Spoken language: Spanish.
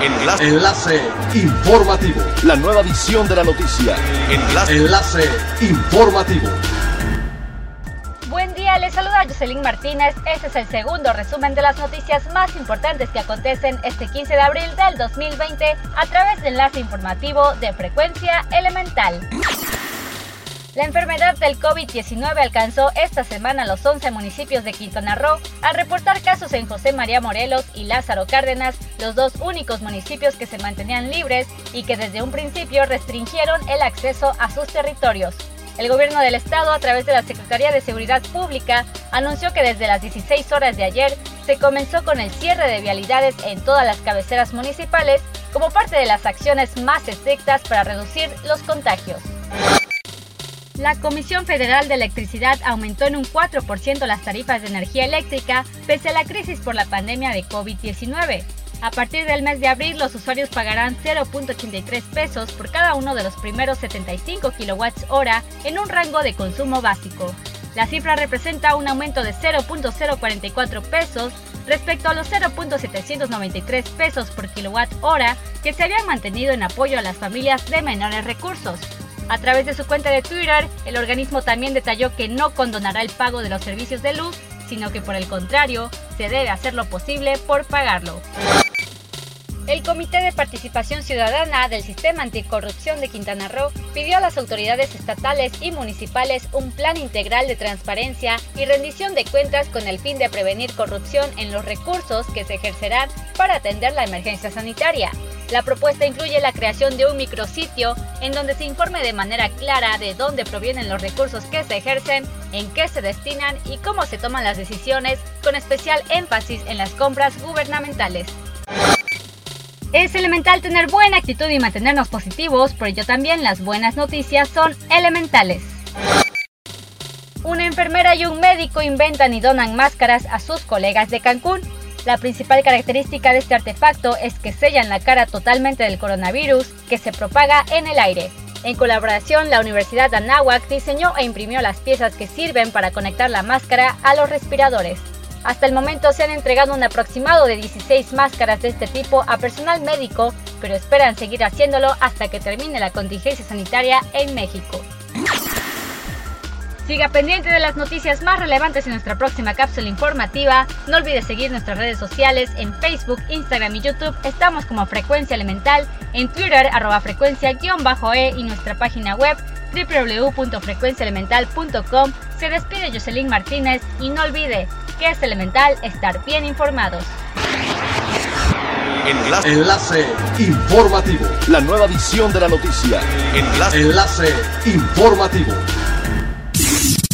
Enlace. Enlace informativo. La nueva edición de la noticia. Enlace. Enlace informativo. Buen día, les saluda Jocelyn Martínez. Este es el segundo resumen de las noticias más importantes que acontecen este 15 de abril del 2020 a través del enlace informativo de frecuencia elemental. La enfermedad del COVID-19 alcanzó esta semana los 11 municipios de Quintana Roo al reportar casos en José María Morelos y Lázaro Cárdenas, los dos únicos municipios que se mantenían libres y que desde un principio restringieron el acceso a sus territorios. El gobierno del estado, a través de la Secretaría de Seguridad Pública, anunció que desde las 16 horas de ayer se comenzó con el cierre de vialidades en todas las cabeceras municipales como parte de las acciones más estrictas para reducir los contagios. La Comisión Federal de Electricidad aumentó en un 4% las tarifas de energía eléctrica pese a la crisis por la pandemia de COVID-19. A partir del mes de abril, los usuarios pagarán 0.83 pesos por cada uno de los primeros 75 kWh en un rango de consumo básico. La cifra representa un aumento de 0.044 pesos respecto a los 0.793 pesos por kWh que se habían mantenido en apoyo a las familias de menores recursos. A través de su cuenta de Twitter, el organismo también detalló que no condonará el pago de los servicios de luz, sino que por el contrario, se debe hacer lo posible por pagarlo. El Comité de Participación Ciudadana del Sistema Anticorrupción de Quintana Roo pidió a las autoridades estatales y municipales un plan integral de transparencia y rendición de cuentas con el fin de prevenir corrupción en los recursos que se ejercerán para atender la emergencia sanitaria. La propuesta incluye la creación de un micrositio en donde se informe de manera clara de dónde provienen los recursos que se ejercen, en qué se destinan y cómo se toman las decisiones, con especial énfasis en las compras gubernamentales. Es elemental tener buena actitud y mantenernos positivos, por ello también las buenas noticias son elementales. Una enfermera y un médico inventan y donan máscaras a sus colegas de Cancún. La principal característica de este artefacto es que sellan la cara totalmente del coronavirus que se propaga en el aire. En colaboración, la Universidad de Anáhuac diseñó e imprimió las piezas que sirven para conectar la máscara a los respiradores. Hasta el momento se han entregado un aproximado de 16 máscaras de este tipo a personal médico, pero esperan seguir haciéndolo hasta que termine la contingencia sanitaria en México. Siga pendiente de las noticias más relevantes en nuestra próxima cápsula informativa. No olvide seguir nuestras redes sociales en Facebook, Instagram y YouTube. Estamos como Frecuencia Elemental, en Twitter arroba frecuencia-e y nuestra página web www.frecuenciaelemental.com. Se despide Jocelyn Martínez y no olvide que es elemental estar bien informados. Enlace. Enlace informativo. La nueva edición de la noticia. Enlace. Enlace informativo.